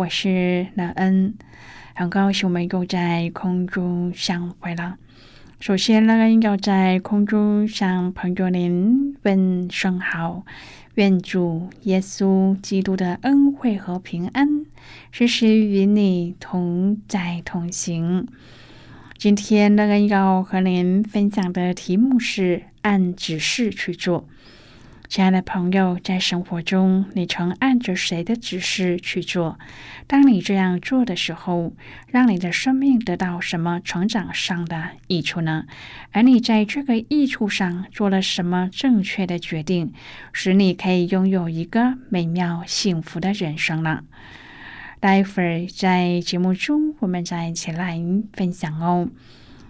我是乐恩。很高兴我们又在空中相会了。首先呢，要在空中向朋友您问声好，愿主耶稣基督的恩惠和平安时时与你同在同行。今天呢，要和您分享的题目是按指示去做。亲爱的朋友，在生活中，你曾按着谁的指示去做？当你这样做的时候，让你的生命得到什么成长上的益处呢？而你在这个益处上做了什么正确的决定，使你可以拥有一个美妙幸福的人生呢？待会儿在节目中，我们再一起来分享哦。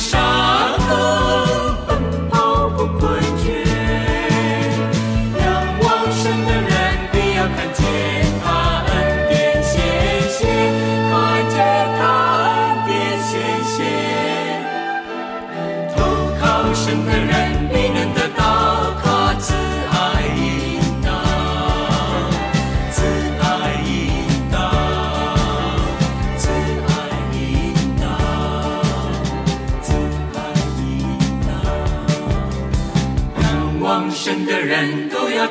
上。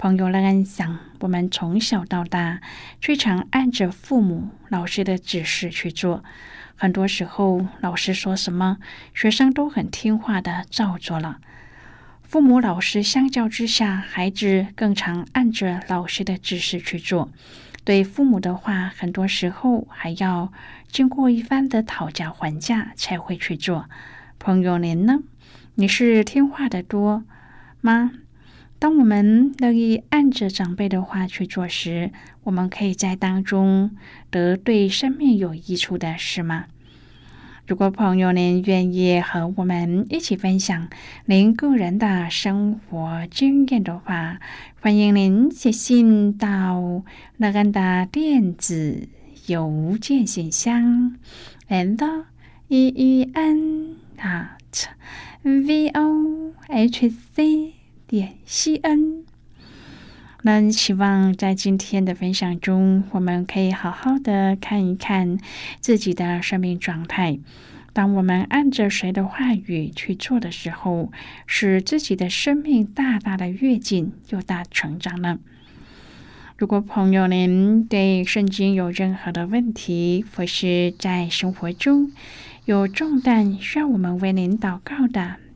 朋友们想，我们从小到大最常按着父母、老师的指示去做，很多时候老师说什么，学生都很听话的照做了。父母、老师相较之下，孩子更常按着老师的指示去做，对父母的话，很多时候还要经过一番的讨价还价才会去做。朋友，您呢？你是听话的多吗？当我们乐意按着长辈的话去做时，我们可以在当中得对生命有益处的事吗？如果朋友您愿意和我们一起分享您个人的生活经验的话，欢迎您写信到乐安的电子邮件信箱，and e e n dot v o h c 点 c n。那希望在今天的分享中，我们可以好好的看一看自己的生命状态。当我们按着谁的话语去做的时候，使自己的生命大大的跃进又大成长了？如果朋友您对圣经有任何的问题，或是在生活中有重担需要我们为您祷告的，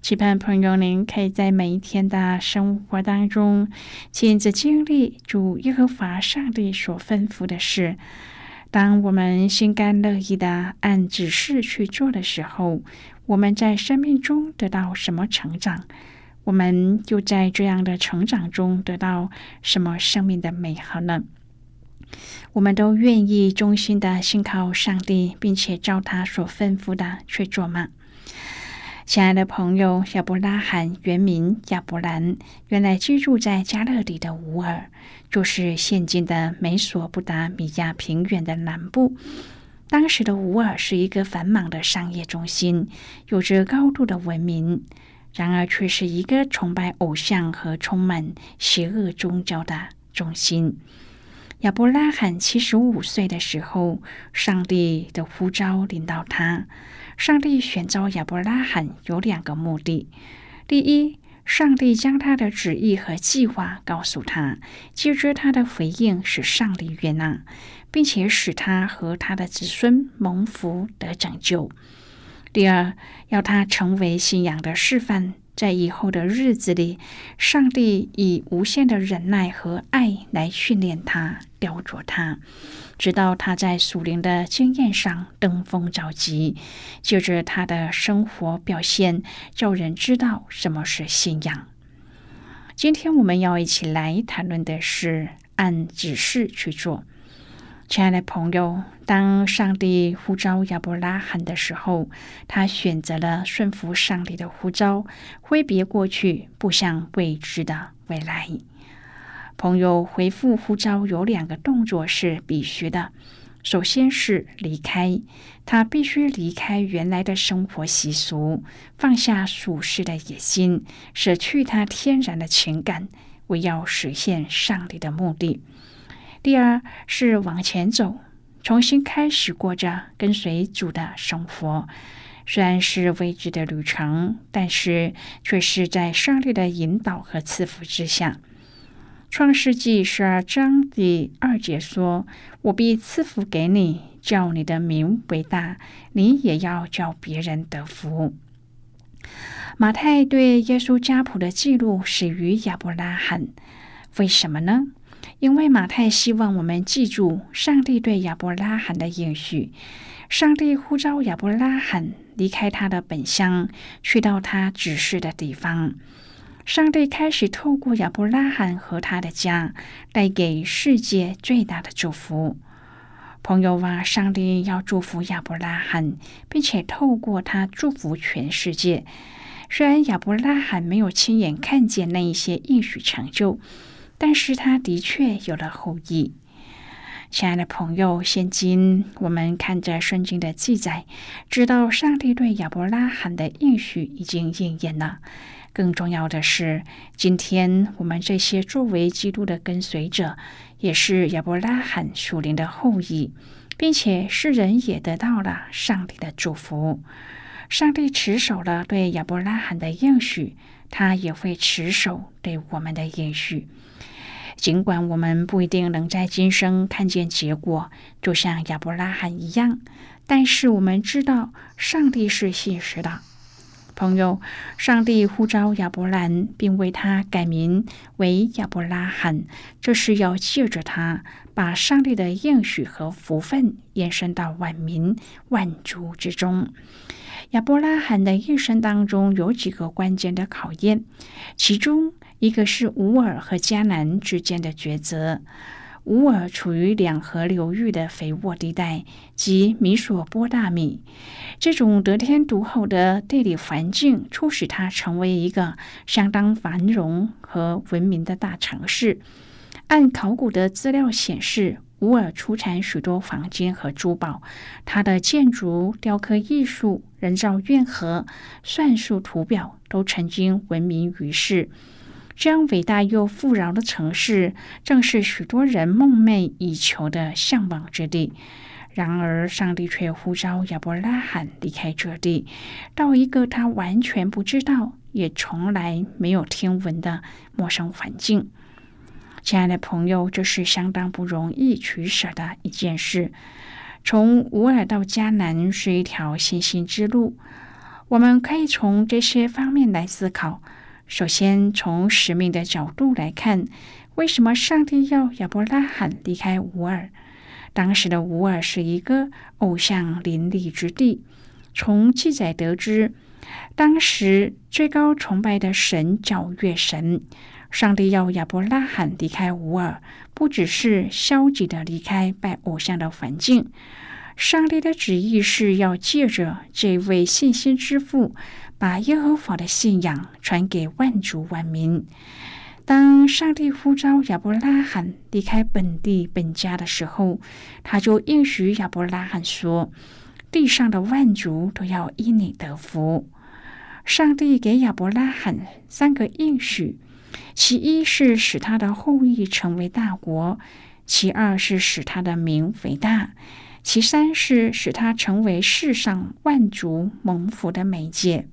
期盼朋友您可以在每一天的生活当中，亲自经历主耶和华上帝所吩咐的事。当我们心甘乐意的按指示去做的时候，我们在生命中得到什么成长？我们就在这样的成长中得到什么生命的美好呢？我们都愿意衷心的信靠上帝，并且照他所吩咐的去做吗？亲爱的朋友，亚伯拉罕原名亚伯兰，原来居住在加勒底的乌尔，就是现今的美索不达米亚平原的南部。当时的乌尔是一个繁忙的商业中心，有着高度的文明，然而却是一个崇拜偶像和充满邪恶宗教的中心。亚伯拉罕七十五岁的时候，上帝的呼召领到他。上帝选召亚伯拉罕有两个目的：第一，上帝将他的旨意和计划告诉他，接着他的回应使上帝悦纳，并且使他和他的子孙蒙福得拯救；第二，要他成为信仰的示范。在以后的日子里，上帝以无限的忍耐和爱来训练他、雕琢他，直到他在属灵的经验上登峰造极。就着他的生活表现，叫人知道什么是信仰。今天我们要一起来谈论的是按指示去做。亲爱的朋友，当上帝呼召亚伯拉罕的时候，他选择了顺服上帝的呼召，挥别过去，步向未知的未来。朋友回复呼召有两个动作是必须的，首先是离开，他必须离开原来的生活习俗，放下俗世的野心，舍去他天然的情感，为要实现上帝的目的。第二是往前走，重新开始过着跟随主的生活。虽然是未知的旅程，但是却是在上帝的引导和赐福之下。创世纪十二章第二节说：“我必赐福给你，叫你的名为大，你也要叫别人得福。”马太对耶稣家谱的记录始于亚伯拉罕，为什么呢？因为马太希望我们记住上帝对亚伯拉罕的应许。上帝呼召亚伯拉罕离开他的本乡，去到他指示的地方。上帝开始透过亚伯拉罕和他的家，带给世界最大的祝福。朋友啊，上帝要祝福亚伯拉罕，并且透过他祝福全世界。虽然亚伯拉罕没有亲眼看见那一些应许成就。但是他的确有了后裔，亲爱的朋友，现今我们看着圣经的记载，知道上帝对亚伯拉罕的应许已经应验了。更重要的是，今天我们这些作为基督的跟随者，也是亚伯拉罕属灵的后裔，并且世人也得到了上帝的祝福。上帝持守了对亚伯拉罕的应许，他也会持守对我们的应许。尽管我们不一定能在今生看见结果，就像亚伯拉罕一样，但是我们知道上帝是信实的。朋友，上帝呼召亚伯兰，并为他改名为亚伯拉罕，这是要借着他把上帝的应许和福分延伸到万民万族之中。亚伯拉罕的一生当中有几个关键的考验，其中一个是乌尔和迦南之间的抉择。乌尔处于两河流域的肥沃地带，即米索波大米。这种得天独厚的地理环境，促使它成为一个相当繁荣和文明的大城市。按考古的资料显示，乌尔出产许多黄金和珠宝。它的建筑、雕刻艺术、人造运河、算术图表都曾经闻名于世。这样伟大又富饶的城市，正是许多人梦寐以求的向往之地。然而，上帝却呼召亚伯拉罕离开这地，到一个他完全不知道、也从来没有听闻的陌生环境。亲爱的朋友，这是相当不容易取舍的一件事。从乌尔到迦南是一条信心之路，我们可以从这些方面来思考。首先，从使命的角度来看，为什么上帝要亚伯拉罕离开乌尔？当时的乌尔是一个偶像林立之地。从记载得知，当时最高崇拜的神叫月神。上帝要亚伯拉罕离开吾尔，不只是消极的离开拜偶像的环境。上帝的旨意是要借着这位信心之父。把耶和华的信仰传给万族万民。当上帝呼召亚伯拉罕离开本地本家的时候，他就应许亚伯拉罕说：“地上的万族都要因你得福。”上帝给亚伯拉罕三个应许：其一是使他的后裔成为大国；其二是使他的名伟大；其三是使他成为世上万族蒙福的媒介。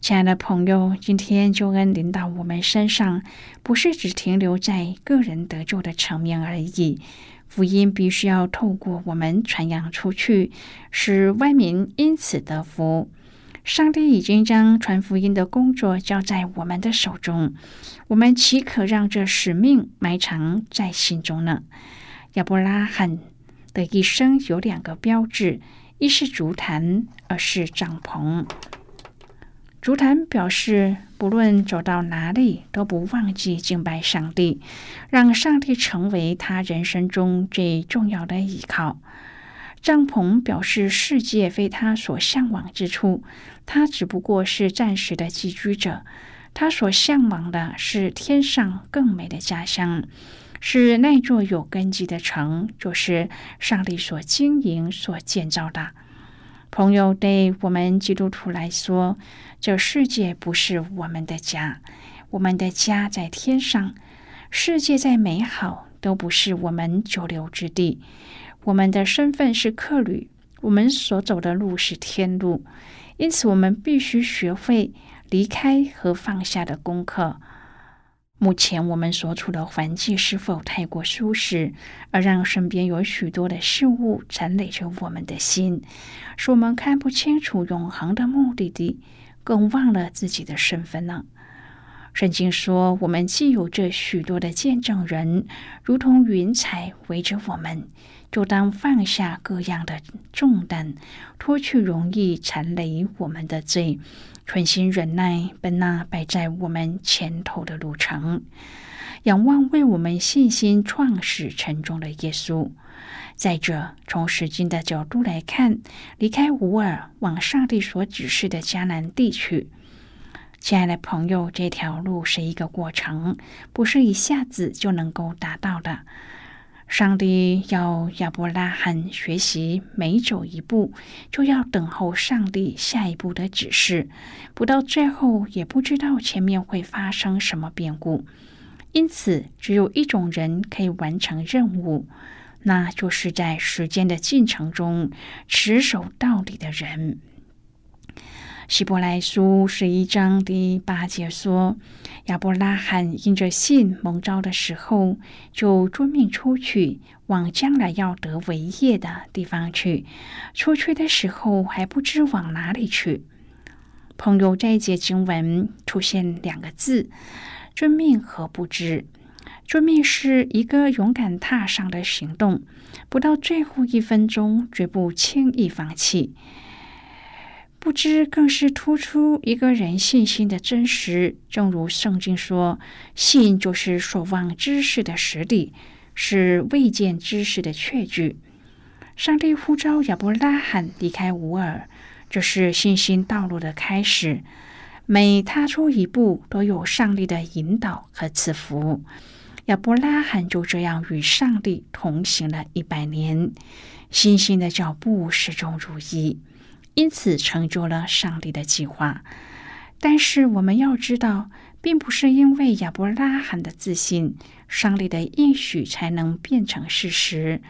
亲爱的朋友，今天救恩临到我们身上，不是只停留在个人得救的层面而已。福音必须要透过我们传扬出去，使外民因此得福。上帝已经将传福音的工作交在我们的手中，我们岂可让这使命埋藏在心中呢？亚伯拉罕的一生有两个标志：一是竹坛，二是帐篷。竹坛表示，不论走到哪里，都不忘记敬拜上帝，让上帝成为他人生中最重要的依靠。帐篷表示世界非他所向往之处，他只不过是暂时的寄居者。他所向往的是天上更美的家乡，是那座有根基的城，就是上帝所经营、所建造的。朋友，对我们基督徒来说，这世界不是我们的家，我们的家在天上。世界再美好，都不是我们久留之地。我们的身份是客旅，我们所走的路是天路，因此我们必须学会离开和放下的功课。目前我们所处的环境是否太过舒适，而让身边有许多的事物缠累着我们的心，使我们看不清楚永恒的目的地，更忘了自己的身份呢？圣经说，我们既有这许多的见证人，如同云彩围着我们，就当放下各样的重担，脱去容易缠累我们的罪。存心忍耐，奔那摆在我们前头的路程，仰望为我们信心创始成终的耶稣。再者，从时间的角度来看，离开乌尔，往上帝所指示的迦南地区，亲爱的朋友，这条路是一个过程，不是一下子就能够达到的。上帝要亚伯拉罕学习，每走一步就要等候上帝下一步的指示，不到最后也不知道前面会发生什么变故。因此，只有一种人可以完成任务，那就是在时间的进程中持守道理的人。希伯来书十一章第八节说：“亚伯拉罕因着信蒙召的时候，就遵命出去，往将来要得为业的地方去。出去的时候还不知往哪里去。”朋友，这一节经文出现两个字：“遵命”和“不知”。遵命是一个勇敢踏上的行动，不到最后一分钟绝不轻易放弃。不知更是突出一个人信心的真实。正如圣经说：“信就是所望之事的实底，是未见之事的确据。”上帝呼召亚伯拉罕离开乌尔，这是信心道路的开始。每踏出一步，都有上帝的引导和赐福。亚伯拉罕就这样与上帝同行了一百年，信心的脚步始终如一，因此成就了上帝的计划。但是我们要知道，并不是因为亚伯拉罕的自信，上帝的应许才能变成事实，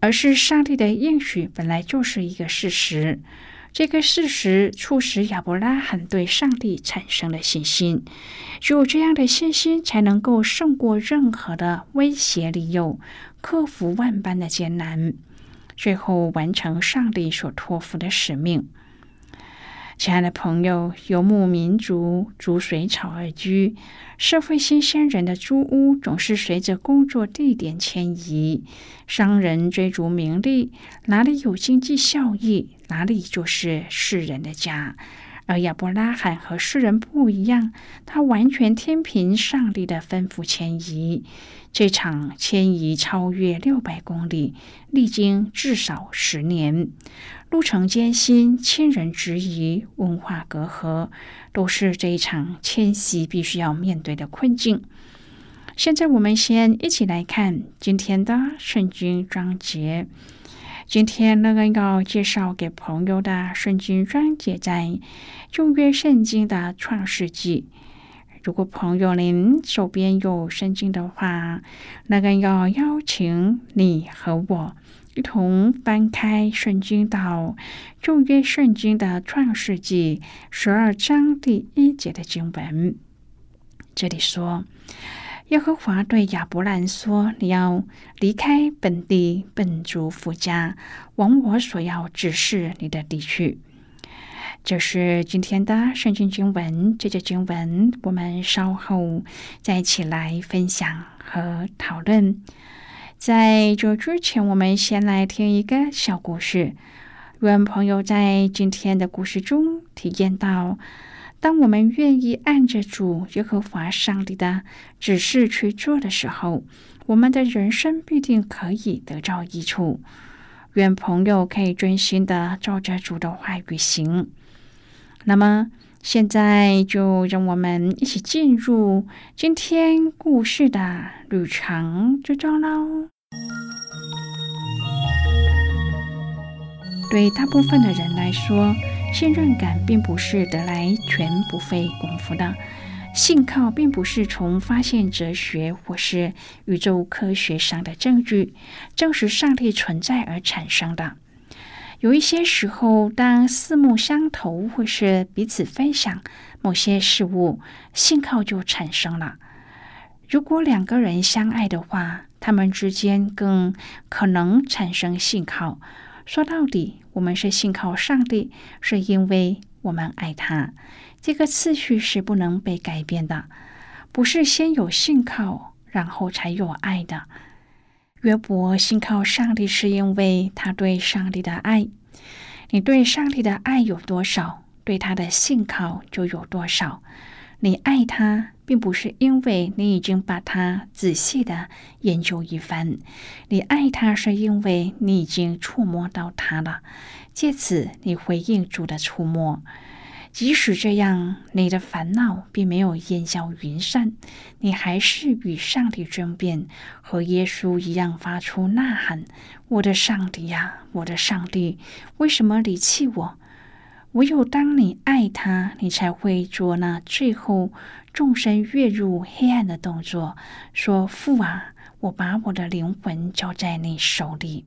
而是上帝的应许本来就是一个事实。这个事实促使亚伯拉罕对上帝产生了信心，只有这样的信心，才能够胜过任何的威胁利诱，克服万般的艰难，最后完成上帝所托付的使命。亲爱的朋友，游牧民族逐水草而居，社会新鲜人的租屋总是随着工作地点迁移。商人追逐名利，哪里有经济效益，哪里就是世人的家。而亚伯拉罕和世人不一样，他完全听凭上帝的吩咐迁移。这场迁移超越六百公里，历经至少十年。路程艰辛，亲人质疑，文化隔阂，都是这一场迁徙必须要面对的困境。现在，我们先一起来看今天的圣经章节。今天那个要介绍给朋友的圣经章节在旧约圣经的创世纪。如果朋友您手边有圣经的话，那个要邀请你和我。一同翻开圣经到旧约圣经的创世纪十二章第一节的经文。这里说：“耶和华对亚伯兰说，你要离开本地本族父家，往我所要指示你的地区。”这是今天的圣经经文。这节经文我们稍后再一起来分享和讨论。在这之前，我们先来听一个小故事。愿朋友在今天的故事中体验到，当我们愿意按着主耶和华上帝的指示去做的时候，我们的人生必定可以得到益处。愿朋友可以专心的照着主的话语行。那么，现在就让我们一起进入今天故事的旅程之中喽。对大部分的人来说，信任感并不是得来全不费功夫的。信靠并不是从发现哲学或是宇宙科学上的证据证实上帝存在而产生的。有一些时候，当四目相投或是彼此分享某些事物，信靠就产生了。如果两个人相爱的话，他们之间更可能产生信靠。说到底，我们是信靠上帝，是因为我们爱他。这个次序是不能被改变的，不是先有信靠，然后才有爱的。约伯信靠上帝，是因为他对上帝的爱。你对上帝的爱有多少，对他的信靠就有多少。你爱他。并不是因为你已经把它仔细的研究一番，你爱他是因为你已经触摸到他了，借此你回应主的触摸。即使这样，你的烦恼并没有烟消云散，你还是与上帝争辩，和耶稣一样发出呐喊：“我的上帝呀，我的上帝，为什么离弃我？”唯有当你爱他，你才会做那最后。纵身跃入黑暗的动作，说：“父啊，我把我的灵魂交在你手里。”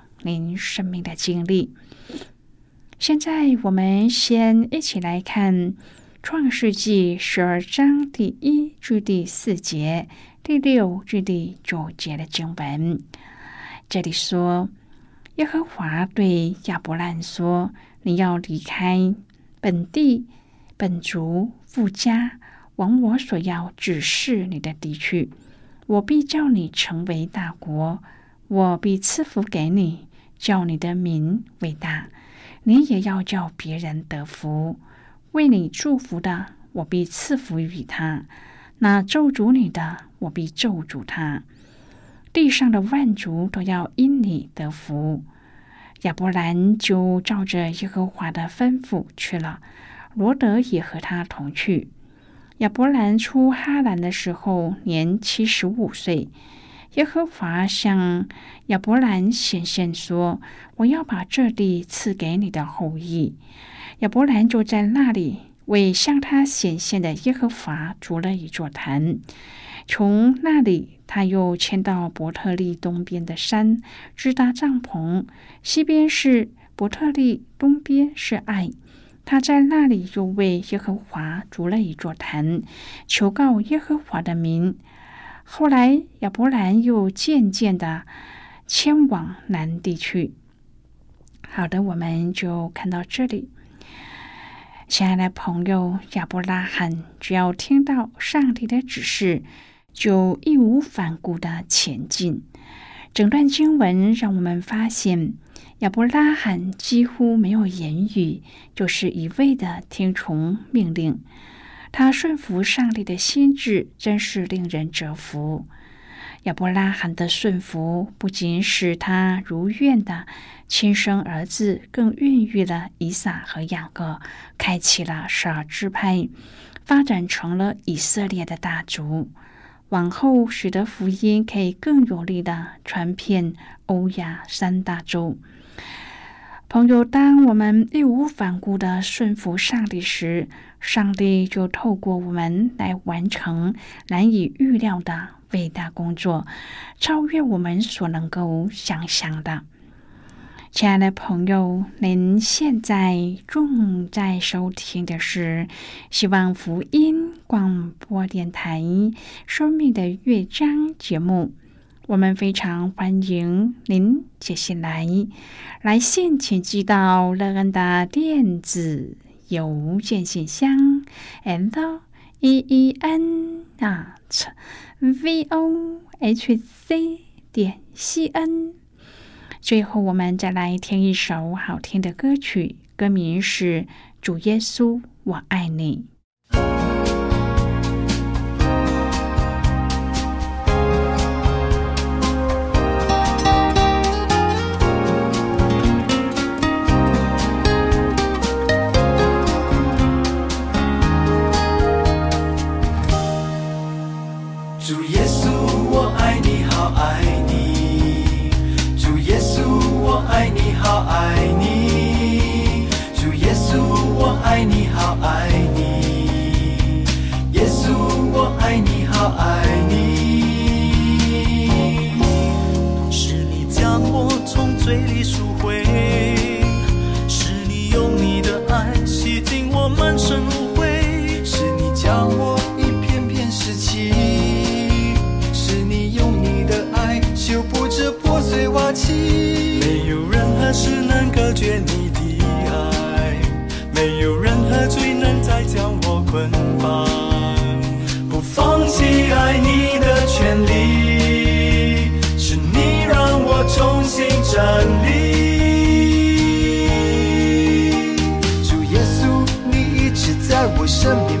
您生命的经历。现在，我们先一起来看《创世纪》十二章第一至第四节、第六至第九节的经文。这里说。耶和华对亚伯兰说：“你要离开本地、本族、富家，往我所要指示你的地区。我必叫你成为大国，我必赐福给你，叫你的名伟大。你也要叫别人得福。为你祝福的，我必赐福于他；那咒诅你的，我必咒诅他。”地上的万族都要因你得福。亚伯兰就照着耶和华的吩咐去了，罗德也和他同去。亚伯兰出哈兰的时候年七十五岁。耶和华向亚伯兰显现说：“我要把这地赐给你的后裔。”亚伯兰就在那里为向他显现的耶和华筑了一座坛。从那里，他又迁到伯特利东边的山，支搭帐篷。西边是伯特利，东边是爱。他在那里又为耶和华筑了一座坛，求告耶和华的名。后来，亚伯兰又渐渐的迁往南地区。好的，我们就看到这里。亲爱的朋友，亚伯拉罕只要听到上帝的指示。就义无反顾的前进。整段经文让我们发现，亚伯拉罕几乎没有言语，就是一味的听从命令。他顺服上帝的心智，真是令人折服。亚伯拉罕的顺服，不仅使他如愿的亲生儿子，更孕育了以撒和雅各，开启了十二支派，发展成了以色列的大族。往后，使得福音可以更有力的传遍欧亚三大洲。朋友，当我们义无反顾的顺服上帝时，上帝就透过我们来完成难以预料的伟大工作，超越我们所能够想象的。亲爱的朋友，您现在正在收听的是希望福音广播电台《生命的乐章》节目。我们非常欢迎您接下来来信，请寄到乐恩的电子邮件信箱：and e e n at v o h c 点 c n。最后，我们再来听一首好听的歌曲，歌名是《主耶稣，我爱你》。起没有任何事能隔绝你的爱没有任何罪能再将我捆绑。不放弃爱你的权利是你让我重新站立。主耶稣你一直在我身边